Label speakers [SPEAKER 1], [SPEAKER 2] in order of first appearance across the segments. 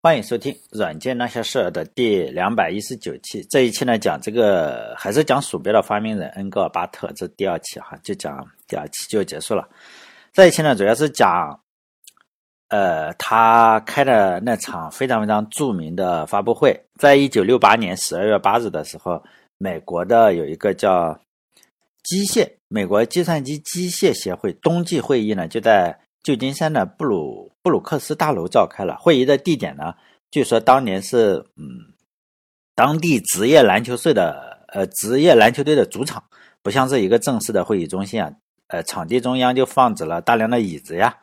[SPEAKER 1] 欢迎收听《软件那些事儿》的第两百一十九期。这一期呢，讲这个还是讲鼠标的发明人恩格尔巴特，这第二期哈，就讲第二期就结束了。这一期呢，主要是讲，呃，他开的那场非常非常著名的发布会，在一九六八年十二月八日的时候，美国的有一个叫机械美国计算机机械协会冬季会议呢，就在。旧金山的布鲁布鲁克斯大楼召开了会议的地点呢？据说当年是嗯，当地职业篮球队的呃职业篮球队的主场，不像是一个正式的会议中心啊。呃，场地中央就放置了大量的椅子呀。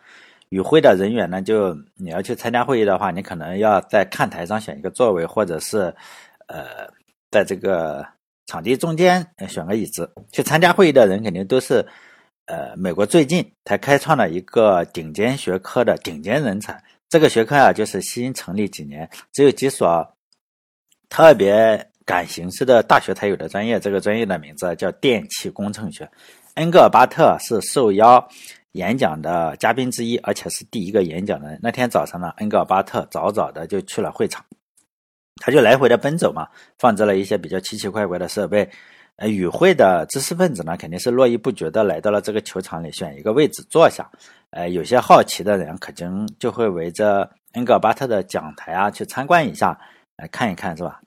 [SPEAKER 1] 与会的人员呢，就你要去参加会议的话，你可能要在看台上选一个座位，或者是呃，在这个场地中间选个椅子。去参加会议的人肯定都是。呃，美国最近才开创了一个顶尖学科的顶尖人才。这个学科啊，就是新成立几年，只有几所特别赶形式的大学才有的专业。这个专业的名字叫电气工程学。恩格尔巴特是受邀演讲的嘉宾之一，而且是第一个演讲的人。那天早上呢，恩格尔巴特早早的就去了会场，他就来回的奔走嘛，放置了一些比较奇奇怪怪的设备。呃，与会的知识分子呢，肯定是络绎不绝的来到了这个球场里，选一个位置坐下。呃，有些好奇的人，可能就会围着恩格巴特的讲台啊去参观一下，来看一看，是吧？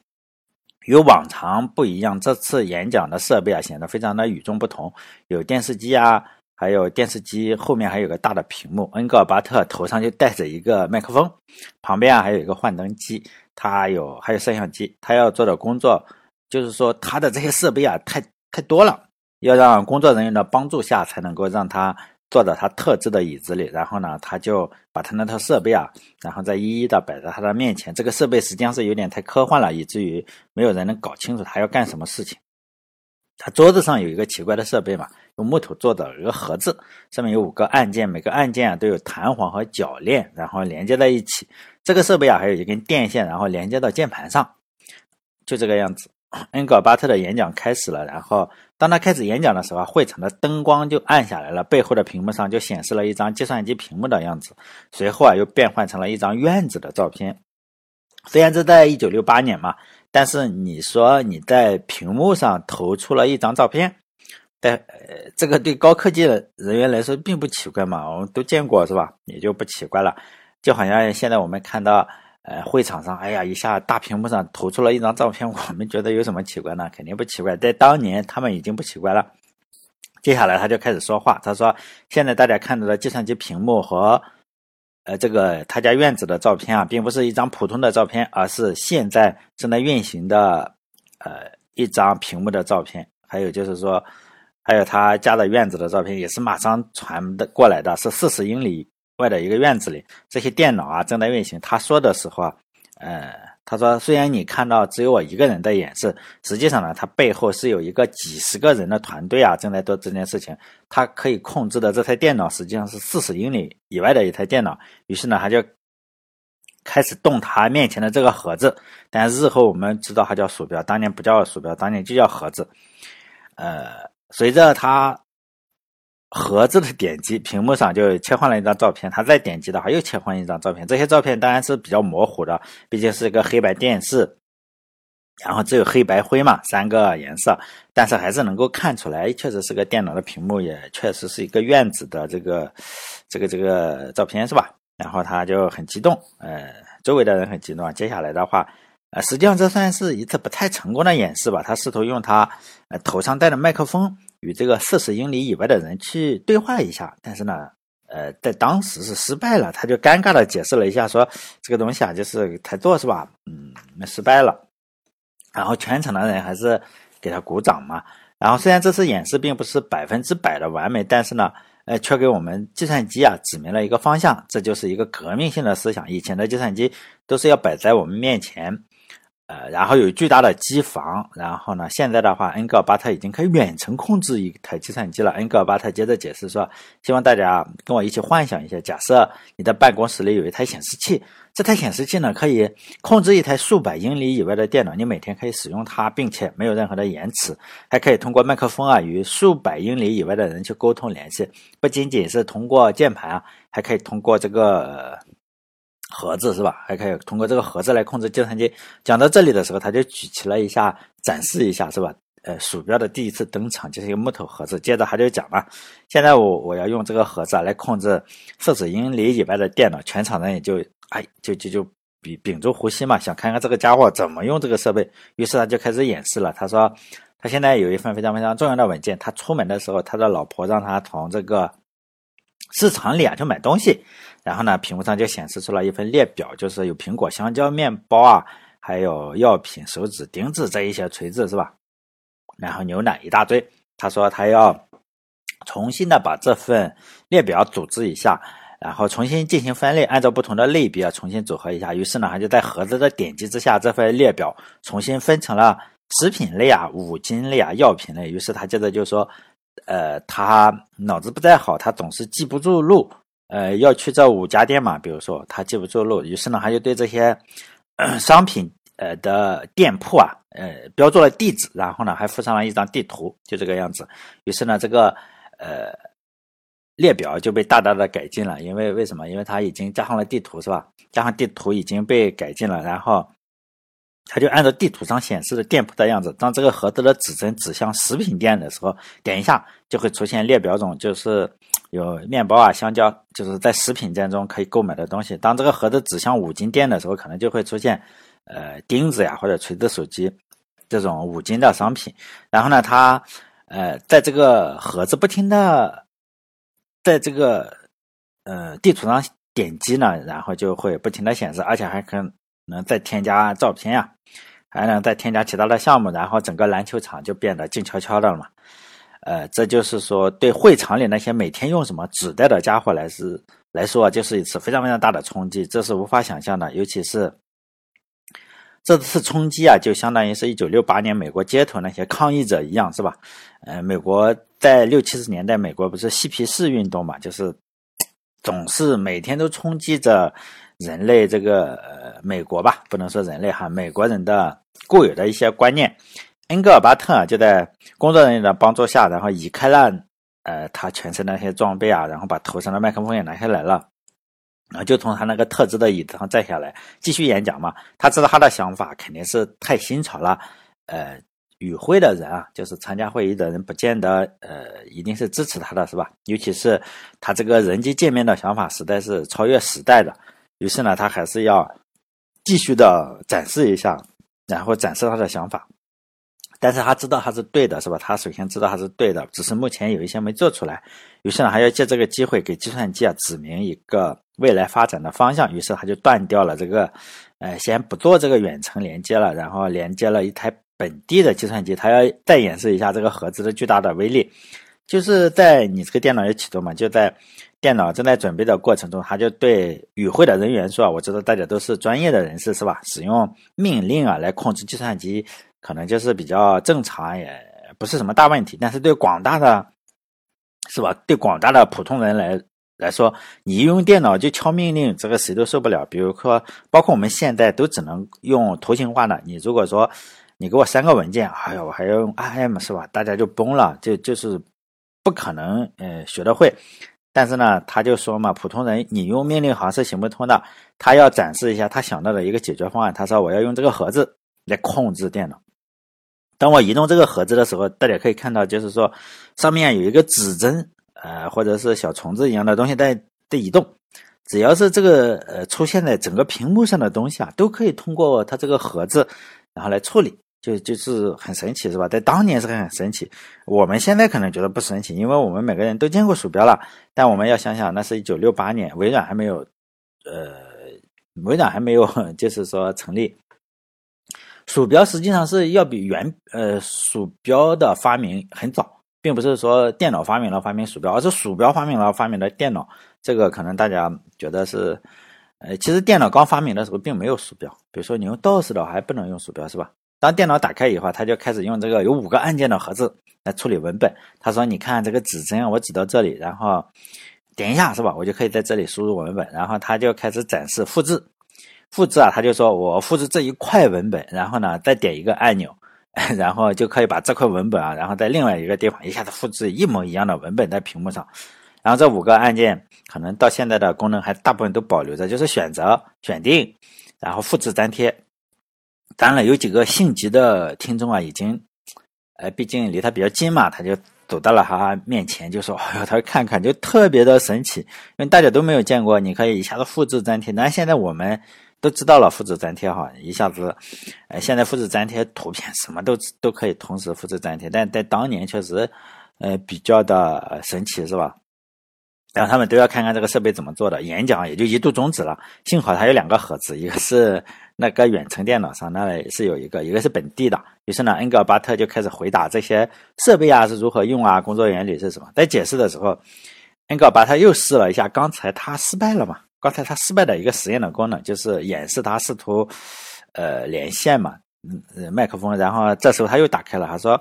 [SPEAKER 1] 与往常不一样，这次演讲的设备啊显得非常的与众不同，有电视机啊，还有电视机后面还有个大的屏幕。恩格尔巴特头上就戴着一个麦克风，旁边啊还有一个幻灯机，他有还有摄像机，他要做的工作。就是说，他的这些设备啊，太太多了，要让工作人员的帮助下，才能够让他坐在他特制的椅子里。然后呢，他就把他那套设备啊，然后再一一的摆在他的面前。这个设备实际上是有点太科幻了，以至于没有人能搞清楚他要干什么事情。他桌子上有一个奇怪的设备嘛，用木头做的一个盒子，上面有五个按键，每个按键啊都有弹簧和铰链，然后连接在一起。这个设备啊，还有一根电线，然后连接到键盘上，就这个样子。恩格巴特的演讲开始了，然后当他开始演讲的时候，会场的灯光就暗下来了，背后的屏幕上就显示了一张计算机屏幕的样子。随后啊，又变换成了一张院子的照片。虽然这在一九六八年嘛，但是你说你在屏幕上投出了一张照片，但呃，这个对高科技的人员来说并不奇怪嘛，我们都见过是吧？也就不奇怪了。就好像现在我们看到。呃，会场上，哎呀，一下大屏幕上投出了一张照片，我们觉得有什么奇怪呢？肯定不奇怪，在当年他们已经不奇怪了。接下来他就开始说话，他说：“现在大家看到的计算机屏幕和呃这个他家院子的照片啊，并不是一张普通的照片，而是现在正在运行的呃一张屏幕的照片。还有就是说，还有他家的院子的照片，也是马上传的过来的，是四十英里。”外的一个院子里，这些电脑啊正在运行。他说的时候啊，呃，他说虽然你看到只有我一个人在演示，实际上呢，他背后是有一个几十个人的团队啊正在做这件事情。他可以控制的这台电脑实际上是四十英里以外的一台电脑。于是呢，他就开始动他面前的这个盒子。但日后我们知道它叫鼠标，当年不叫鼠标，当年就叫盒子。呃，随着他。盒子的点击，屏幕上就切换了一张照片。他再点击的话，又切换一张照片。这些照片当然是比较模糊的，毕竟是一个黑白电视，然后只有黑白灰嘛，三个颜色。但是还是能够看出来，确实是个电脑的屏幕，也确实是一个院子的这个这个这个照片，是吧？然后他就很激动，呃，周围的人很激动。接下来的话，呃，实际上这算是一次不太成功的演示吧。他试图用他呃头上戴的麦克风。与这个四十英里以外的人去对话一下，但是呢，呃，在当时是失败了。他就尴尬的解释了一下，说这个东西啊，就是台座是吧？嗯，那失败了。然后全场的人还是给他鼓掌嘛。然后虽然这次演示并不是百分之百的完美，但是呢，呃，却给我们计算机啊指明了一个方向。这就是一个革命性的思想。以前的计算机都是要摆在我们面前。呃，然后有巨大的机房，然后呢，现在的话，恩格尔巴特已经可以远程控制一台计算机了。恩格尔巴特接着解释说，希望大家跟我一起幻想一下，假设你的办公室里有一台显示器，这台显示器呢可以控制一台数百英里以外的电脑，你每天可以使用它，并且没有任何的延迟，还可以通过麦克风啊与数百英里以外的人去沟通联系，不仅仅是通过键盘啊，还可以通过这个。盒子是吧？还可以通过这个盒子来控制计算机。讲到这里的时候，他就举起了一下，展示一下是吧？呃，鼠标的第一次登场就是一个木头盒子。接着他就讲了，现在我我要用这个盒子啊来控制四十英里以外的电脑。全场人也就哎就就就屏屏住呼吸嘛，想看看这个家伙怎么用这个设备。于是他就开始演示了。他说他现在有一份非常非常重要的文件。他出门的时候，他的老婆让他从这个市场里啊去买东西。然后呢，屏幕上就显示出了一份列表，就是有苹果、香蕉、面包啊，还有药品、手指、钉子这一些锤子，是吧？然后牛奶一大堆。他说他要重新的把这份列表组织一下，然后重新进行分类，按照不同的类别重新组合一下。于是呢，他就在盒子的点击之下，这份列表重新分成了食品类啊、五金类啊、药品类。于是他接着就说，呃，他脑子不太好，他总是记不住路。呃，要去这五家店嘛？比如说他记不住路，于是呢，他就对这些商品呃的店铺啊，呃标注了地址，然后呢，还附上了一张地图，就这个样子。于是呢，这个呃列表就被大大的改进了，因为为什么？因为它已经加上了地图，是吧？加上地图已经被改进了，然后。它就按照地图上显示的店铺的样子，当这个盒子的指针指向食品店的时候，点一下就会出现列表中就是有面包啊、香蕉，就是在食品店中可以购买的东西。当这个盒子指向五金店的时候，可能就会出现呃钉子呀或者锤子手机这种五金的商品。然后呢，它呃在这个盒子不停的在这个呃地图上点击呢，然后就会不停的显示，而且还可能再添加照片呀。还能再添加其他的项目，然后整个篮球场就变得静悄悄的了嘛？呃，这就是说，对会场里那些每天用什么纸袋的家伙来是来说，就是一次非常非常大的冲击，这是无法想象的。尤其是这次冲击啊，就相当于是一九六八年美国街头那些抗议者一样，是吧？呃，美国在六七十年代，美国不是嬉皮士运动嘛，就是总是每天都冲击着。人类这个呃，美国吧，不能说人类哈，美国人的固有的一些观念。恩格尔巴特啊，就在工作人员的帮助下，然后移开了呃他全身那些装备啊，然后把头上的麦克风也拿下来了，然后就从他那个特制的椅子上站下来，继续演讲嘛。他知道他的想法肯定是太新潮了，呃，与会的人啊，就是参加会议的人，不见得呃一定是支持他的，是吧？尤其是他这个人机界面的想法，实在是超越时代的。于是呢，他还是要继续的展示一下，然后展示他的想法。但是他知道他是对的，是吧？他首先知道他是对的，只是目前有一些没做出来。于是呢，还要借这个机会给计算机啊指明一个未来发展的方向。于是他就断掉了这个，呃，先不做这个远程连接了，然后连接了一台本地的计算机。他要再演示一下这个盒子的巨大的威力，就是在你这个电脑要启动嘛，就在。电脑正在准备的过程中，他就对与会的人员说：“我知道大家都是专业的人士，是吧？使用命令啊来控制计算机，可能就是比较正常，也不是什么大问题。但是对广大的，是吧？对广大的普通人来来说，你用电脑就敲命令，这个谁都受不了。比如说，包括我们现在都只能用图形化的。你如果说你给我三个文件，哎呀，我还要用 IM，是吧？大家就崩了，就就是不可能，呃，学得会。”但是呢，他就说嘛，普通人你用命令行是行不通的。他要展示一下他想到的一个解决方案。他说：“我要用这个盒子来控制电脑。当我移动这个盒子的时候，大家可以看到，就是说上面有一个指针，呃，或者是小虫子一样的东西在在移动。只要是这个呃出现在整个屏幕上的东西啊，都可以通过它这个盒子然后来处理。”就就是很神奇，是吧？在当年是很神奇，我们现在可能觉得不神奇，因为我们每个人都见过鼠标了。但我们要想想，那是一九六八年，微软还没有，呃，微软还没有，就是说成立。鼠标实际上是要比原呃鼠标的发明很早，并不是说电脑发明了发明鼠标，而是鼠标发明了发明了电脑。这个可能大家觉得是，呃，其实电脑刚发明的时候并没有鼠标，比如说你用 DOS 的还不能用鼠标，是吧？当电脑打开以后，他就开始用这个有五个按键的盒子来处理文本。他说：“你看这个指针，我指到这里，然后点一下，是吧？我就可以在这里输入文本。然后他就开始展示复制，复制啊，他就说我复制这一块文本，然后呢再点一个按钮，然后就可以把这块文本啊，然后在另外一个地方一下子复制一模一样的文本在屏幕上。”然后这五个按键可能到现在的功能还大部分都保留着，就是选择、选定，然后复制、粘贴。当然了，有几个性急的听众啊，已经，呃，毕竟离他比较近嘛，他就走到了他面前，就说：“ 哎呦，他看看，就特别的神奇，因为大家都没有见过，你可以一下子复制粘贴。那现在我们都知道了，复制粘贴哈，一下子，呃，现在复制粘贴图片什么都都可以同时复制粘贴，但在当年确实，呃，比较的神奇，是吧？”然后他们都要看看这个设备怎么做的，演讲也就一度终止了。幸好它有两个盒子，一个是那个远程电脑上，那里是有一个，一个是本地的。于是呢，恩格尔巴特就开始回答这些设备啊是如何用啊，工作原理是什么。在解释的时候，恩格尔巴特又试了一下刚才他失败了嘛？刚才他失败的一个实验的功能，就是演示他试图呃连线嘛，嗯，麦克风。然后这时候他又打开了，他说。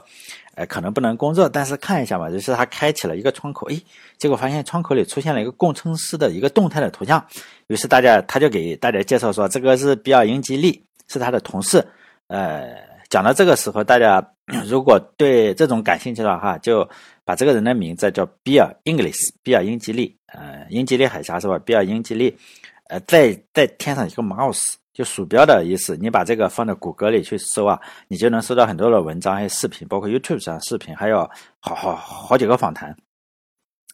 [SPEAKER 1] 呃，可能不能工作，但是看一下嘛，就是他开启了一个窗口，哎，结果发现窗口里出现了一个工程师的一个动态的图像，于是大家他就给大家介绍说，这个是比尔英吉利，是他的同事。呃，讲到这个时候，大家 如果对这种感兴趣的话，就把这个人的名字叫比尔 English，比尔英吉利，呃，英吉利海峡是吧？比尔英吉利，呃，再再添上一个 mouse。就鼠标的意思，你把这个放到谷歌里去搜啊，你就能搜到很多的文章，还有视频，包括 YouTube 上视频，还有好好好几个访谈。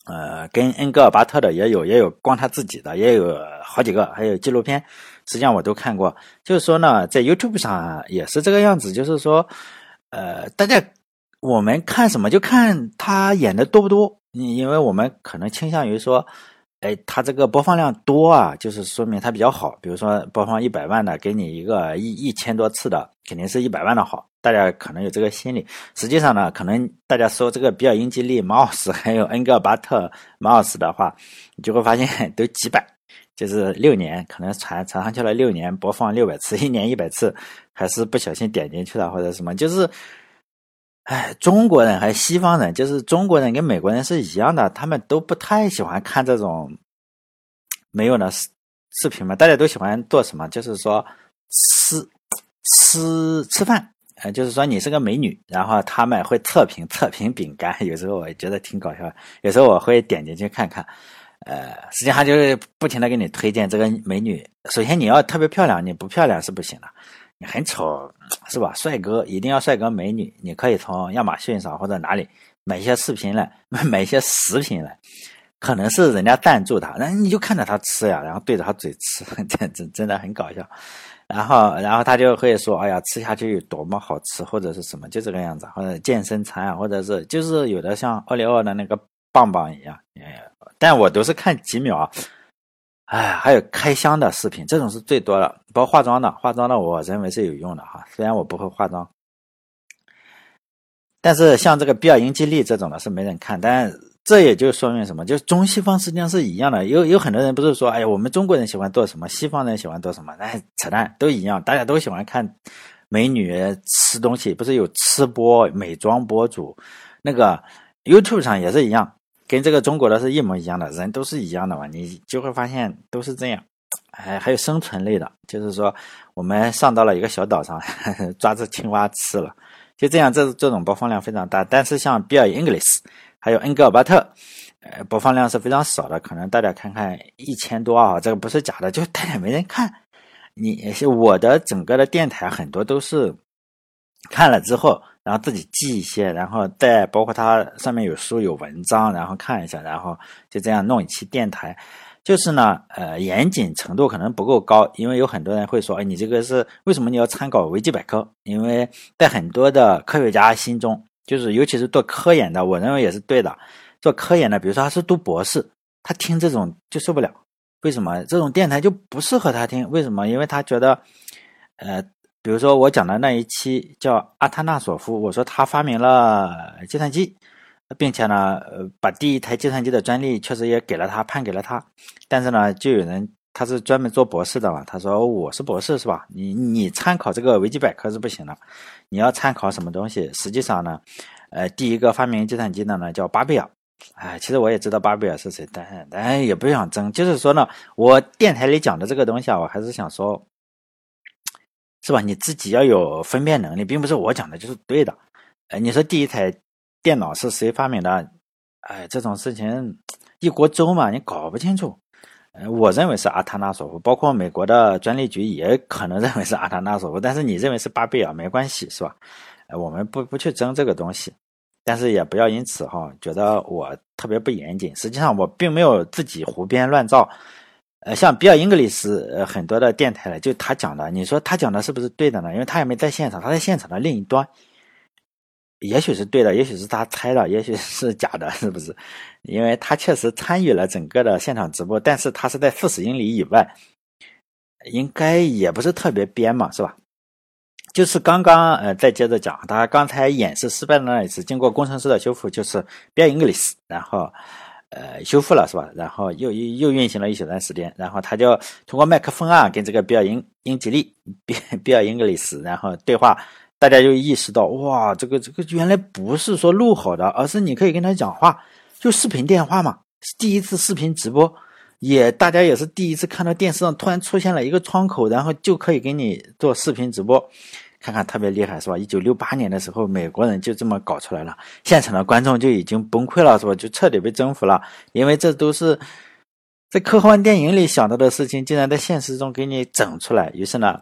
[SPEAKER 1] 呃，跟恩格尔巴特的也有，也有光他自己的，也有好几个，还有纪录片，实际上我都看过。就是说呢，在 YouTube 上也是这个样子，就是说，呃，大家我们看什么就看他演的多不多，因为我们可能倾向于说。哎，他这个播放量多啊，就是说明他比较好。比如说播放一百万的，给你一个一一千多次的，肯定是一百万的好。大家可能有这个心理。实际上呢，可能大家说这个比尔英吉利、马尔斯还有恩格尔巴特、马尔斯的话，你就会发现 都几百，就是六年可能传传上去了六年，播放六百次，一年一百次，还是不小心点进去了或者什么，就是。哎，中国人还西方人，就是中国人跟美国人是一样的，他们都不太喜欢看这种没有的视视频嘛。大家都喜欢做什么？就是说吃吃吃饭，呃，就是说你是个美女，然后他们会测评测评饼干。有时候我觉得挺搞笑，有时候我会点进去看看。呃，实际上就是不停的给你推荐这个美女。首先你要特别漂亮，你不漂亮是不行的。你很丑是吧？帅哥一定要帅哥美女。你可以从亚马逊上或者哪里买一些视频来，买一些食品来，可能是人家赞助他，那你就看着他吃呀，然后对着他嘴吃，真真真的很搞笑。然后然后他就会说：“哎呀，吃下去有多么好吃，或者是什么，就这个样子，或者健身餐啊，或者是就是有的像奥利奥的那个棒棒一样。”但我都是看几秒。哎，还有开箱的视频，这种是最多的。包括化妆的，化妆的我认为是有用的哈。虽然我不会化妆，但是像这个比尔英吉利这种的是没人看。但这也就说明什么？就是中西方实际上是一样的。有有很多人不是说，哎呀，我们中国人喜欢做什么，西方人喜欢做什么？哎，扯淡，都一样，大家都喜欢看美女吃东西。不是有吃播、美妆博主，那个 YouTube 上也是一样。跟这个中国的是一模一样的，人都是一样的嘛，你就会发现都是这样。哎，还有生存类的，就是说我们上到了一个小岛上，抓只青蛙吃了，就这样，这这种播放量非常大。但是像比尔 English 还有恩格尔巴特，呃，播放量是非常少的，可能大家看看一千多啊，这个不是假的，就大家没人看。你我的整个的电台很多都是看了之后。然后自己记一些，然后再包括它上面有书有文章，然后看一下，然后就这样弄一期电台。就是呢，呃，严谨程度可能不够高，因为有很多人会说，哎，你这个是为什么你要参考维基百科？因为在很多的科学家心中，就是尤其是做科研的，我认为也是对的。做科研的，比如说他是读博士，他听这种就受不了。为什么这种电台就不适合他听？为什么？因为他觉得，呃。比如说我讲的那一期叫阿塔纳索夫，我说他发明了计算机，并且呢，呃，把第一台计算机的专利确实也给了他，判给了他。但是呢，就有人他是专门做博士的嘛，他说我是博士是吧？你你参考这个维基百科是不行的，你要参考什么东西？实际上呢，呃，第一个发明计算机的呢叫巴贝尔，哎，其实我也知道巴贝尔是谁，但但也不想争。就是说呢，我电台里讲的这个东西啊，我还是想说。是吧？你自己要有分辨能力，并不是我讲的就是对的。哎，你说第一台电脑是谁发明的？哎，这种事情一锅粥嘛，你搞不清楚。呃，我认为是阿塔纳索夫，包括美国的专利局也可能认为是阿塔纳索夫，但是你认为是巴贝尔没关系，是吧？呃，我们不不去争这个东西，但是也不要因此哈觉得我特别不严谨。实际上我并没有自己胡编乱造。呃，像比尔·英格里斯，呃，很多的电台了就他讲的，你说他讲的是不是对的呢？因为他也没在现场，他在现场的另一端。也许是对的，也许是他猜的，也许是假的，是不是？因为他确实参与了整个的现场直播，但是他是在四十英里以外，应该也不是特别编嘛，是吧？就是刚刚呃，再接着讲，他刚才演示失败的那一次，经过工程师的修复，就是比尔·英格里斯，然后呃修复了，是吧？然后又又又运行了一小段时间，然后他就通过麦克风啊，跟这个比尔·英英吉利、比 比尔·英格里斯，然后对话。大家就意识到，哇，这个这个原来不是说录好的，而是你可以跟他讲话，就视频电话嘛。第一次视频直播，也大家也是第一次看到电视上突然出现了一个窗口，然后就可以给你做视频直播，看看特别厉害是吧？一九六八年的时候，美国人就这么搞出来了，现场的观众就已经崩溃了是吧？就彻底被征服了，因为这都是在科幻电影里想到的事情，竟然在现实中给你整出来，于是呢。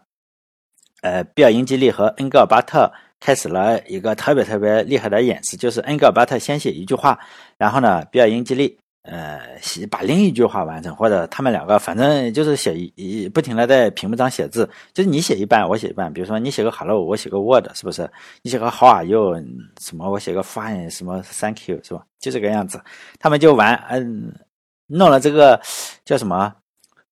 [SPEAKER 1] 呃，比尔·英吉利和恩格尔巴特开始了一个特别特别厉害的演示，就是恩格尔巴特先写一句话，然后呢，比尔·英吉利呃写把另一句话完成，或者他们两个反正就是写一不停的在屏幕上写字，就是你写一半，我写一半。比如说你写个 Hello，我写个 Word，是不是？你写个 How are you？什么？我写个 Fine，什么 Thank you，是吧？就这个样子。他们就玩，嗯，弄了这个叫什么？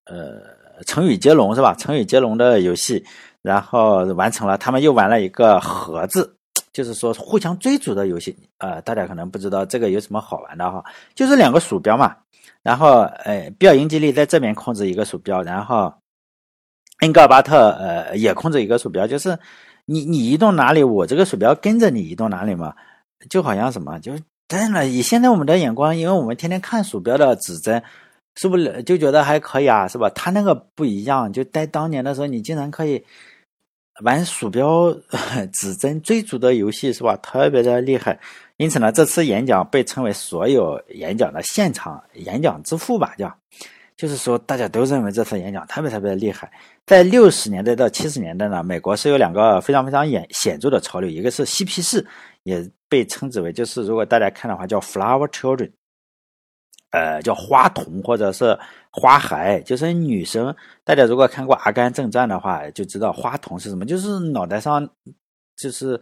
[SPEAKER 1] 呃，成语接龙是吧？成语接龙的游戏。然后完成了，他们又玩了一个盒子，就是说互相追逐的游戏。呃，大家可能不知道这个有什么好玩的哈，就是两个鼠标嘛。然后，呃，比尔·英吉利在这边控制一个鼠标，然后恩格尔巴特呃也控制一个鼠标，就是你你移动哪里，我这个鼠标跟着你移动哪里嘛，就好像什么，就真的以现在我们的眼光，因为我们天天看鼠标的指针，是不是就觉得还可以啊？是吧？他那个不一样，就在当年的时候，你竟然可以。玩鼠标指针追逐的游戏是吧？特别的厉害，因此呢，这次演讲被称为所有演讲的现场演讲之父吧？叫，就是说大家都认为这次演讲特别特别的厉害。在六十年代到七十年代呢，美国是有两个非常非常显显著的潮流，一个是嬉皮士，也被称之为就是如果大家看的话叫 Flower Children。呃，叫花童或者是花孩，就是女生。大家如果看过《阿甘正传》的话，就知道花童是什么，就是脑袋上，就是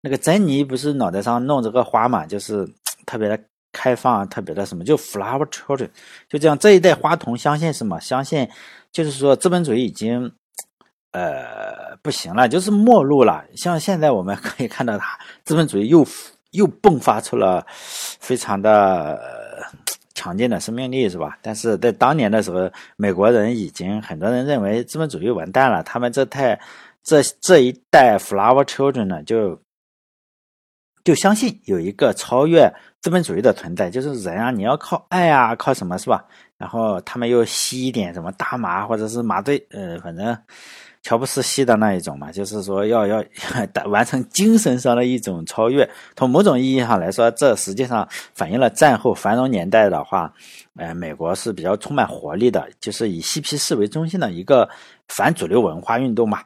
[SPEAKER 1] 那个珍妮不是脑袋上弄这个花嘛，就是特别的开放，特别的什么，就 flower children，就这样。这一代花童相信什么？相信就是说资本主义已经呃不行了，就是没落了。像现在我们 可以看到，它资本主义又又迸发出了非常的。强劲的生命力是吧？但是在当年的时候，美国人已经很多人认为资本主义完蛋了。他们这太这这一代 flower children 呢，就就相信有一个超越资本主义的存在，就是人啊，你要靠爱啊，靠什么是吧？然后他们又吸一点什么大麻或者是麻醉，呃，反正。乔布斯系的那一种嘛，就是说要要 完成精神上的一种超越。从某种意义上来说，这实际上反映了战后繁荣年代的话，呃，美国是比较充满活力的，就是以嬉皮士为中心的一个反主流文化运动嘛。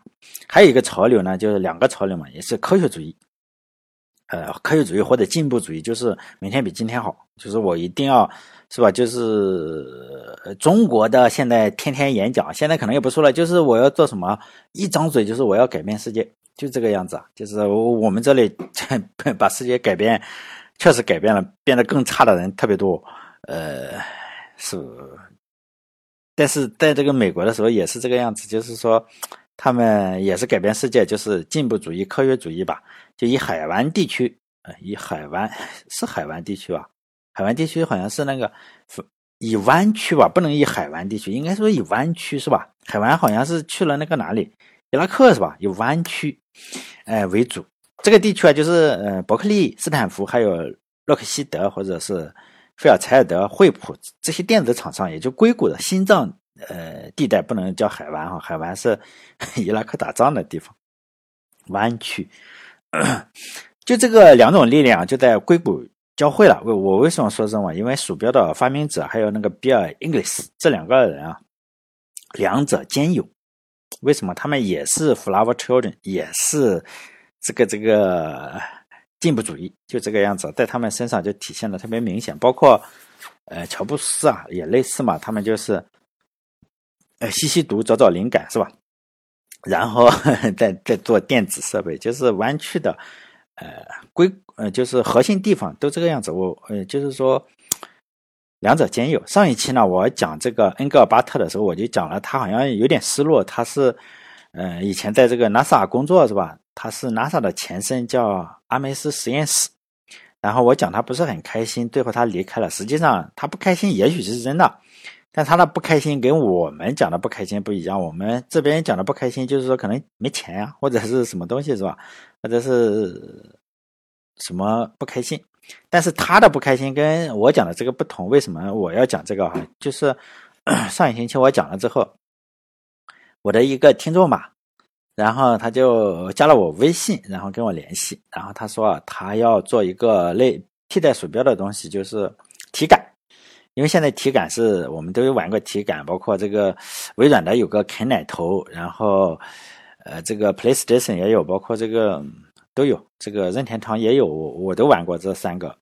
[SPEAKER 1] 还有一个潮流呢，就是两个潮流嘛，也是科学主义，呃，科学主义或者进步主义，就是明天比今天好，就是我一定要。是吧？就是中国的现在天天演讲，现在可能也不说了。就是我要做什么，一张嘴就是我要改变世界，就这个样子啊。就是我们这里 把世界改变，确实改变了，变得更差的人特别多。呃，是，但是在这个美国的时候也是这个样子，就是说他们也是改变世界，就是进步主义、科学主义吧。就以海湾地区，呃，以海湾 是海湾地区吧。海湾地区好像是那个以湾区吧，不能以海湾地区，应该说以湾区是吧？海湾好像是去了那个哪里，伊拉克是吧？以湾区，哎为主。这个地区啊，就是呃伯克利、斯坦福，还有洛克希德或者是菲尔柴尔德、惠普这些电子厂商，也就硅谷的心脏呃地带，不能叫海湾哈，海湾是 伊拉克打仗的地方，湾区。就这个两种力量就在硅谷。教会了。我我为什么说这么？因为鼠标的发明者还有那个比尔·英格里斯这两个人啊，两者兼有。为什么？他们也是 flower children，也是这个这个进步主义，就这个样子，在他们身上就体现的特别明显。包括呃乔布斯啊，也类似嘛，他们就是呃吸吸毒，找找灵感，是吧？然后 再再做电子设备，就是弯曲的，呃，规呃，就是核心地方都这个样子。我呃，就是说两者兼有。上一期呢，我讲这个恩格尔巴特的时候，我就讲了，他好像有点失落。他是呃，以前在这个 NASA 工作是吧？他是 NASA 的前身叫阿梅斯实验室。然后我讲他不是很开心，最后他离开了。实际上他不开心，也许是真的。但他的不开心跟我们讲的不开心不一样，我们这边讲的不开心就是说可能没钱呀，或者是什么东西是吧？或者是什么不开心？但是他的不开心跟我讲的这个不同，为什么我要讲这个哈？就是 上一星期我讲了之后，我的一个听众吧，然后他就加了我微信，然后跟我联系，然后他说啊他要做一个类替代鼠标的东西，就是体感。因为现在体感是我们都有玩过体感，包括这个微软的有个啃奶头，然后呃这个 PlayStation 也有，包括这个都有，这个任天堂也有，我都玩过这三个。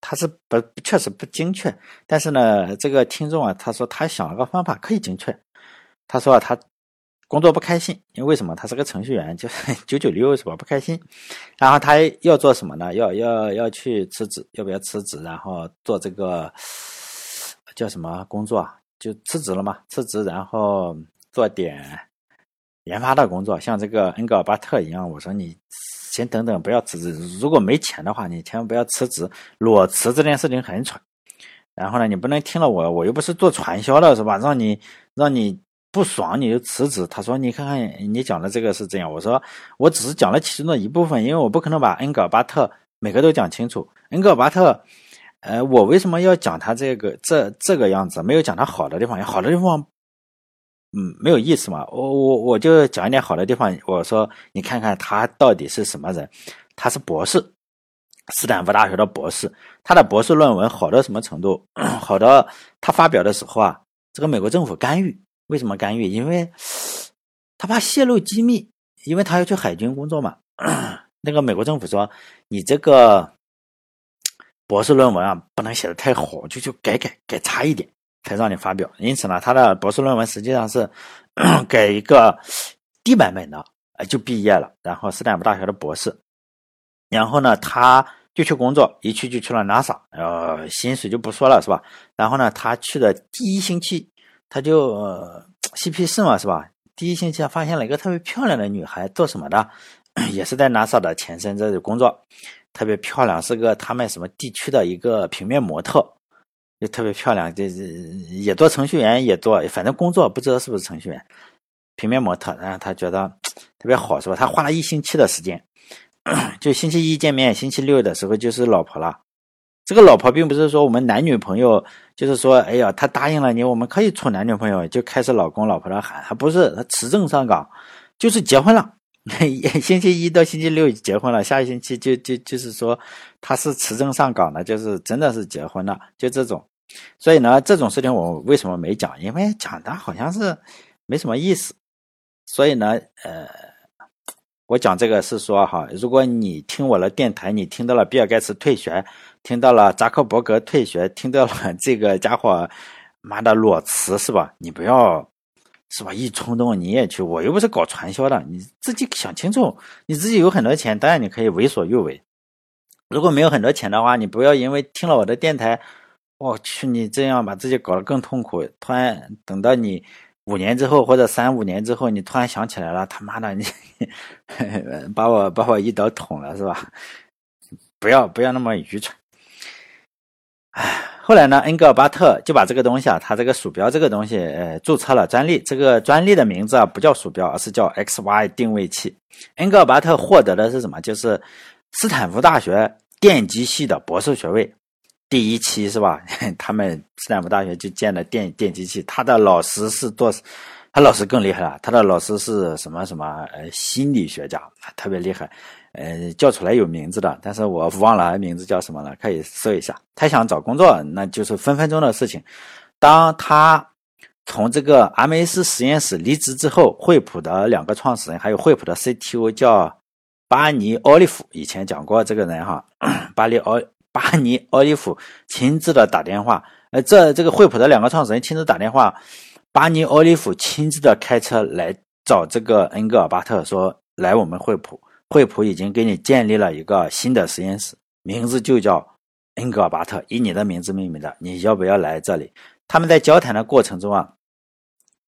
[SPEAKER 1] 它是不确实不精确，但是呢，这个听众啊，他说他想了个方法可以精确。他说他工作不开心，因为为什么？他是个程序员，就是九九六是吧？不开心，然后他要做什么呢？要要要去辞职，要不要辞职？然后做这个。叫什么工作啊？就辞职了嘛，辞职然后做点研发的工作，像这个恩格尔巴特一样。我说你先等等，不要辞职。如果没钱的话，你千万不要辞职。裸辞这件事情很蠢。然后呢，你不能听了我，我又不是做传销的，是吧？让你让你不爽你就辞职。他说你看看你讲的这个是这样。我说我只是讲了其中的一部分，因为我不可能把恩格尔巴特每个都讲清楚。恩格尔巴特。呃，我为什么要讲他这个这这个样子？没有讲他好的地方，好的地方，嗯，没有意思嘛。我我我就讲一点好的地方。我说，你看看他到底是什么人？他是博士，斯坦福大学的博士。他的博士论文好到什么程度？好到他发表的时候啊，这个美国政府干预。为什么干预？因为他怕泄露机密，因为他要去海军工作嘛。那个美国政府说，你这个。博士论文啊，不能写的太好，就就改改改差一点才让你发表。因此呢，他的博士论文实际上是 改一个低版本的，呃，就毕业了。然后斯坦福大学的博士，然后呢，他就去工作，一去就去了 NASA，呃，薪水就不说了，是吧？然后呢，他去的第一星期，他就嬉皮士嘛，是吧？第一星期发现了一个特别漂亮的女孩，做什么的？也是在 NASA 的前身这里工作。特别漂亮，是个他们什么地区的一个平面模特，就特别漂亮。这这也做程序员，也做，反正工作不知道是不是程序员，平面模特。然后他觉得特别好，是吧？他花了一星期的时间，就星期一见面，星期六的时候就是老婆了。这个老婆并不是说我们男女朋友，就是说，哎呀，他答应了你，我们可以处男女朋友，就开始老公老婆的喊。他不是，他持证上岗，就是结婚了。星期一到星期六结婚了，下一星期就就就是说他是持证上岗的，就是真的是结婚了，就这种。所以呢，这种事情我为什么没讲？因为讲的好像是没什么意思。所以呢，呃，我讲这个是说哈，如果你听我的电台，你听到了比尔盖茨退学，听到了扎克伯格退学，听到了这个家伙妈的裸辞是吧？你不要。是吧？一冲动你也去，我又不是搞传销的，你自己想清楚。你自己有很多钱，当然你可以为所欲为。如果没有很多钱的话，你不要因为听了我的电台，我去，你这样把自己搞得更痛苦。突然等到你五年之后或者三五年之后，你突然想起来了，他妈的，你 把我把我一刀捅了是吧？不要不要那么愚蠢。后来呢，恩格尔巴特就把这个东西啊，他这个鼠标这个东西，呃，注册了专利。这个专利的名字啊，不叫鼠标，而是叫 XY 定位器。恩格尔巴特获得的是什么？就是斯坦福大学电机系的博士学位。第一期是吧？他们斯坦福大学就建了电电机系，他的老师是做他老师更厉害了，他的老师是什么什么呃心理学家，特别厉害，呃叫出来有名字的，但是我忘了名字叫什么了，可以搜一下。他想找工作，那就是分分钟的事情。当他从这个 MS 实验室离职之后，惠普的两个创始人，还有惠普的 CTO 叫巴尼奥利弗，以前讲过这个人哈，巴尼奥巴尼奥利弗亲自的打电话，呃，这这个惠普的两个创始人亲自打电话。巴尼·奥利弗亲自的开车来找这个恩格尔巴特，说：“来我们惠普，惠普已经给你建立了一个新的实验室，名字就叫恩格尔巴特，以你的名字命名的。你要不要来这里？”他们在交谈的过程中啊，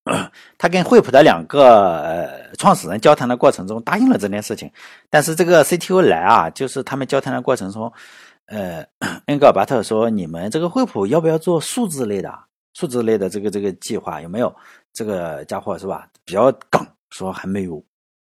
[SPEAKER 1] 他跟惠普的两个呃创始人交谈的过程中答应了这件事情，但是这个 CTO 来啊，就是他们交谈的过程中，呃，恩格尔巴特说：“你们这个惠普要不要做数字类的？”数字类的这个这个计划有没有？这个家伙是吧？比较刚，说还没有。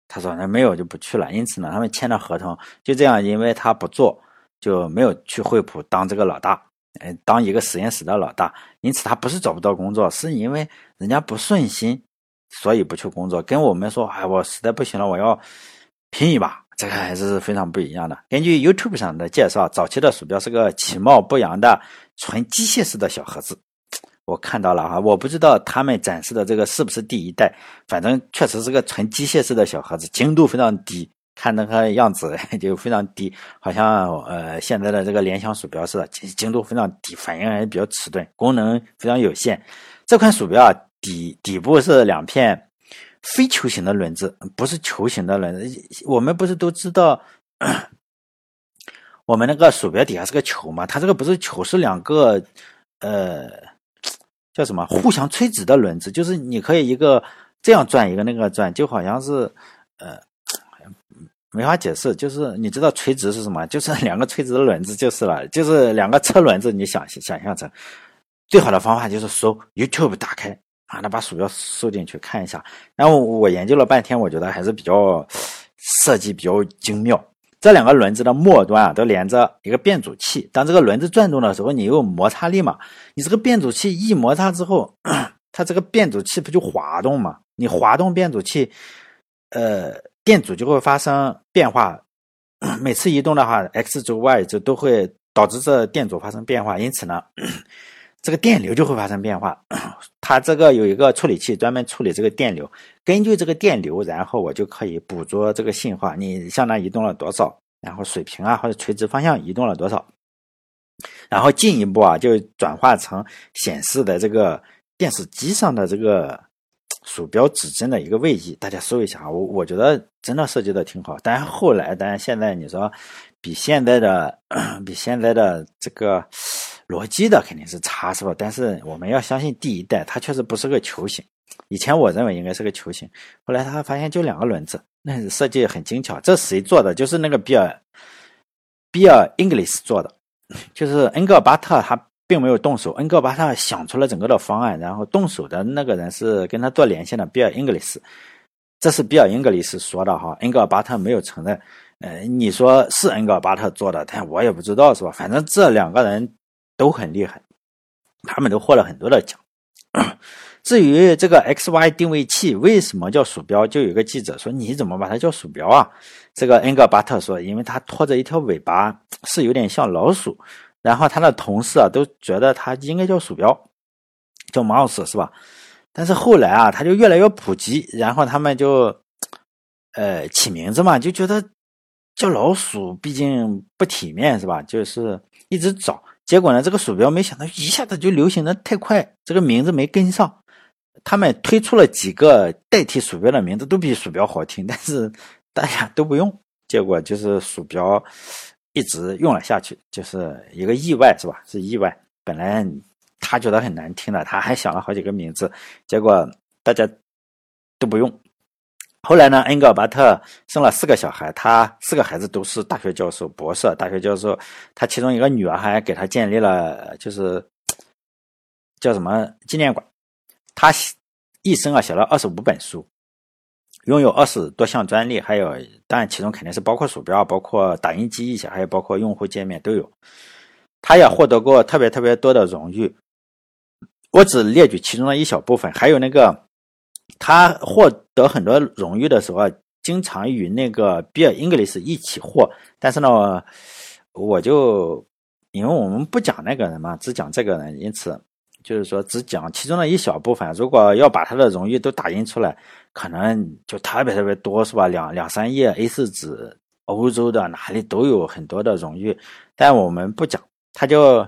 [SPEAKER 1] 他说那没有就不去了。因此呢，他们签了合同，就这样，因为他不做，就没有去惠普当这个老大，哎，当一个实验室的老大。因此他不是找不到工作，是因为人家不顺心，所以不去工作。跟我们说，哎，我实在不行了，我要拼一把，这个还是非常不一样的。根据 YouTube 上的介绍，早期的鼠标是个其貌不扬的纯机械式的小盒子。我看到了哈，我不知道他们展示的这个是不是第一代，反正确实是个纯机械式的小盒子，精度非常低，看那个样子 就非常低，好像呃现在的这个联想鼠标似的，精精度非常低，反应还比较迟钝，功能非常有限。这款鼠标啊，底底部是两片非球形的轮子，不是球形的轮子。我们不是都知道，我们那个鼠标底下是个球吗？它这个不是球，是两个呃。叫什么？互相垂直的轮子，就是你可以一个这样转，一个那个转，就好像是，呃，没法解释。就是你知道垂直是什么？就是 两个垂直的轮子就是了，就是两个车轮子。你想想象成最好的方法就是搜 YouTube，打开，啊，那把鼠标搜进去看一下。然后我研究了半天，我觉得还是比较设计比较精妙。这两个轮子的末端啊，都连着一个变阻器。当这个轮子转动的时候，你有摩擦力嘛？你这个变阻器一摩擦之后，它这个变阻器不就滑动嘛？你滑动变阻器，呃，电阻就会发生变化。每次移动的话，x 轴、y 轴都会导致这电阻发生变化，因此呢，这个电流就会发生变化。它这个有一个处理器专门处理这个电流。根据这个电流，然后我就可以捕捉这个信号，你向那移动了多少，然后水平啊或者垂直方向移动了多少，然后进一步啊就转化成显示的这个电视机上的这个鼠标指针的一个位移。大家搜一下啊，我我觉得真的设计的挺好。但是后来，但是现在你说比现在的 比现在的这个逻辑的肯定是差，是吧？但是我们要相信第一代，它确实不是个球形。以前我认为应该是个球形，后来他发现就两个轮子，那设计很精巧。这谁做的？就是那个比尔，比尔 English 做的，就是恩格尔巴特他并没有动手，恩格尔巴特想出了整个的方案，然后动手的那个人是跟他做连线的比尔 English，这是比尔 English 说的哈，恩格尔巴特没有承认。呃，你说是恩格尔巴特做的，但我也不知道是吧？反正这两个人都很厉害，他们都获了很多的奖。至于这个 X Y 定位器为什么叫鼠标，就有个记者说：“你怎么把它叫鼠标啊？”这个恩格巴特说：“因为它拖着一条尾巴，是有点像老鼠。”然后他的同事啊都觉得它应该叫鼠标，叫 mouse 是吧？但是后来啊，它就越来越普及，然后他们就呃起名字嘛，就觉得叫老鼠毕竟不体面是吧？就是一直找，结果呢，这个鼠标没想到一下子就流行的太快，这个名字没跟上。他们推出了几个代替鼠标的名字，都比鼠标好听，但是大家都不用，结果就是鼠标一直用了下去，就是一个意外，是吧？是意外。本来他觉得很难听的，他还想了好几个名字，结果大家都不用。后来呢，恩格尔巴特生了四个小孩，他四个孩子都是大学教授、博士、大学教授。他其中一个女儿还给他建立了，就是 叫什么纪念馆。他一生啊写了二十五本书，拥有二十多项专利，还有当然其中肯定是包括鼠标，包括打印机一些，还有包括用户界面都有。他也获得过特别特别多的荣誉，我只列举其中的一小部分。还有那个他获得很多荣誉的时候啊，经常与那个比尔·英格里斯一起获。但是呢，我就因为我们不讲那个人嘛，只讲这个人，因此就是说只讲其中的一小部分。如果要把他的荣誉都打印出来，可能就特别特别多，是吧？两两三页 A4 纸，欧洲的哪里都有很多的荣誉，但我们不讲。他就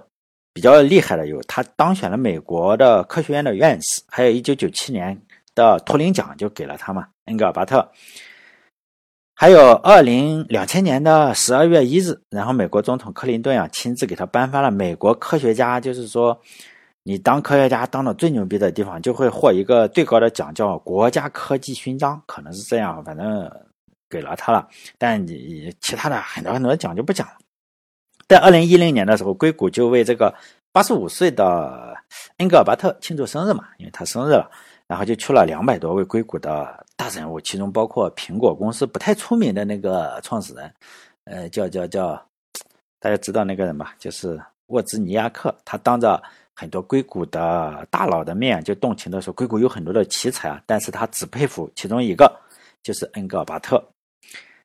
[SPEAKER 1] 比较厉害的有，他当选了美国的科学院的院士，还有一九九七年。的图灵奖就给了他嘛，恩格尔巴特。还有二零两千年的十二月一日，然后美国总统克林顿啊亲自给他颁发了美国科学家，就是说你当科学家当的最牛逼的地方，就会获一个最高的奖，叫国家科技勋章，可能是这样，反正给了他了。但你其他的很多很多奖就不讲了。在二零一零年的时候，硅谷就为这个八十五岁的恩格尔巴特庆祝生日嘛，因为他生日了。然后就去了两百多位硅谷的大人物，其中包括苹果公司不太出名的那个创始人，呃，叫叫叫，大家知道那个人吧？就是沃兹尼亚克。他当着很多硅谷的大佬的面，就动情的说：“硅谷有很多的奇才啊，但是他只佩服其中一个，就是恩格尔巴特。”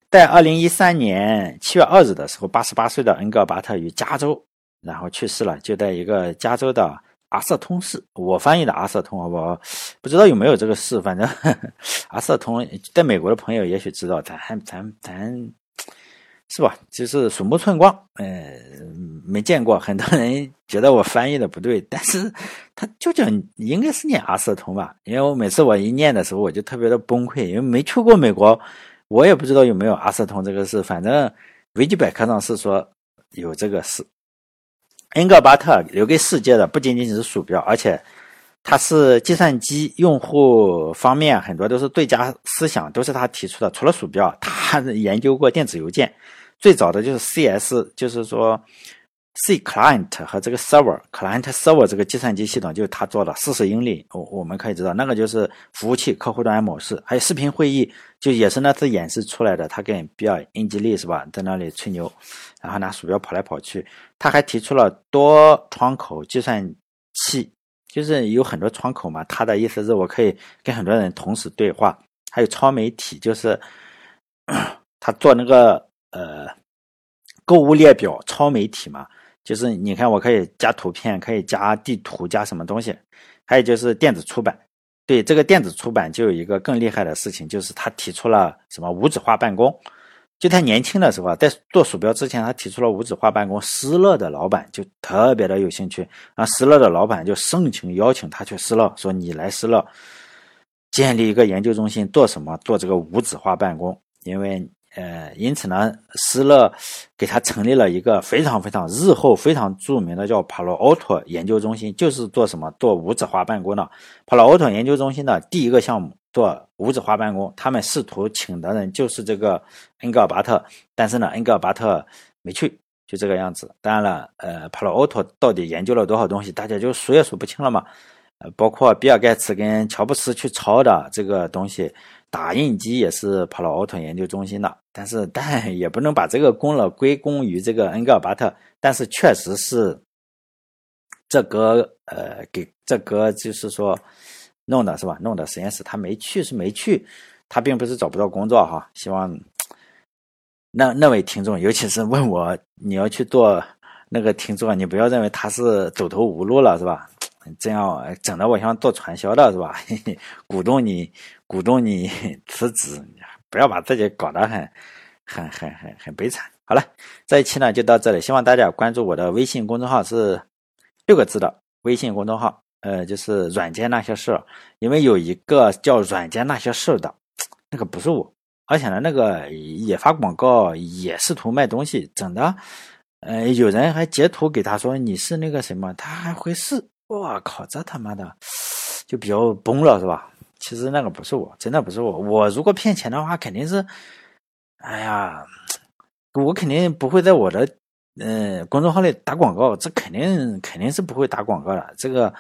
[SPEAKER 1] 在二零一三年七月二日的时候，八十八岁的恩格尔巴特于加州，然后去世了，就在一个加州的。阿瑟通市，我翻译的阿瑟通，好不好？不知道有没有这个市，反正 阿瑟通在美国的朋友也许知道，咱还咱咱是吧？就是鼠目寸光，呃，没见过，很多人觉得我翻译的不对，但是他就叫应该是念阿瑟通吧？因为我每次我一念的时候，我就特别的崩溃，因为没去过美国，我也不知道有没有阿瑟通这个事，反正维基百科上是说有这个事。恩格巴特留给世界的不仅仅是鼠标，而且他是计算机用户方面很多都是最佳思想，都是他提出的。除了鼠标，他研究过电子邮件，最早的就是 CS，就是说。C client 和这个 server client server 这个计算机系统就是他做的，四十英里。我我们可以知道，那个就是服务器客户端模式，还有视频会议，就也是那次演示出来的。他跟比尔英吉利是吧，在那里吹牛，然后拿鼠标跑来跑去。他还提出了多窗口计算器，就是有很多窗口嘛。他的意思是我可以跟很多人同时对话。还有超媒体，就是 他做那个呃购物列表超媒体嘛。就是你看，我可以加图片，可以加地图，加什么东西？还有就是电子出版，对这个电子出版就有一个更厉害的事情，就是他提出了什么无纸化办公。就他年轻的时候，在做鼠标之前，他提出了无纸化办公。施乐的老板就特别的有兴趣，然后施乐的老板就盛情邀请他去施乐，说你来施乐，建立一个研究中心，做什么？做这个无纸化办公，因为。呃，因此呢，施乐给他成立了一个非常非常日后非常著名的叫帕洛奥托研究中心，就是做什么做无纸化办公的。帕洛奥托研究中心的第一个项目做无纸化办公，他们试图请的人就是这个恩格尔巴特，但是呢，恩格尔巴特没去，就这个样子。当然了，呃，帕洛奥托到底研究了多少东西，大家就数也数不清了嘛。呃，包括比尔盖茨跟乔布斯去抄的这个东西。打印机也是帕劳奥特研究中心的，但是 但也不能把这个功劳归功于这个恩格尔巴特，但是确实是这个呃给这个就是说弄的是吧？弄的实验室他没去是没去，他并不是找不到工作哈。希望那那位听众，尤其是问我你要去做那个听众，你不要认为他是走投无路了是吧？这样整的我像做传销的是吧？鼓动你，鼓动你辞职，不要把自己搞得很、很、很、很、很悲惨。好了，这一期呢就到这里，希望大家关注我的微信公众号是六个字的微信公众号，呃，就是软件那些事儿。因为有一个叫软件那些事的，那个不是我，而且呢，那个也发广告，也试图卖东西，整的，呃，有人还截图给他说你是那个什么，他还会试。我靠，这他妈的就比较崩了，是吧？其实那个不是我，真的不是我。我如果骗钱的话，肯定是，哎呀，我肯定不会在我的嗯公众号里打广告，这肯定肯定是不会打广告的。这个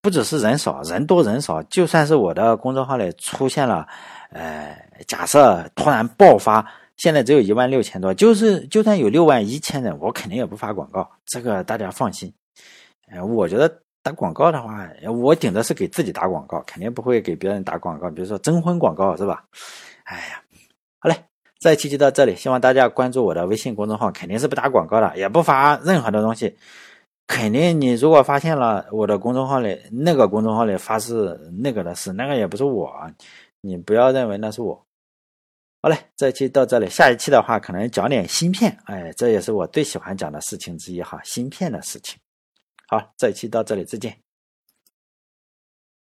[SPEAKER 1] 不只是人少，人多人少，就算是我的公众号里出现了，呃，假设突然爆发，现在只有一万六千多，就是就算有六万一千人，我肯定也不发广告，这个大家放心。哎，我觉得。打广告的话，我顶多是给自己打广告，肯定不会给别人打广告。比如说征婚广告，是吧？哎呀，好嘞，这一期就到这里，希望大家关注我的微信公众号，肯定是不打广告的，也不发任何的东西。肯定你如果发现了我的公众号里那个公众号里发是那个的事，那个也不是我，你不要认为那是我。好嘞，这一期到这里，下一期的话可能讲点芯片，哎，这也是我最喜欢讲的事情之一哈，芯片的事情。好，这一期到这里，再见。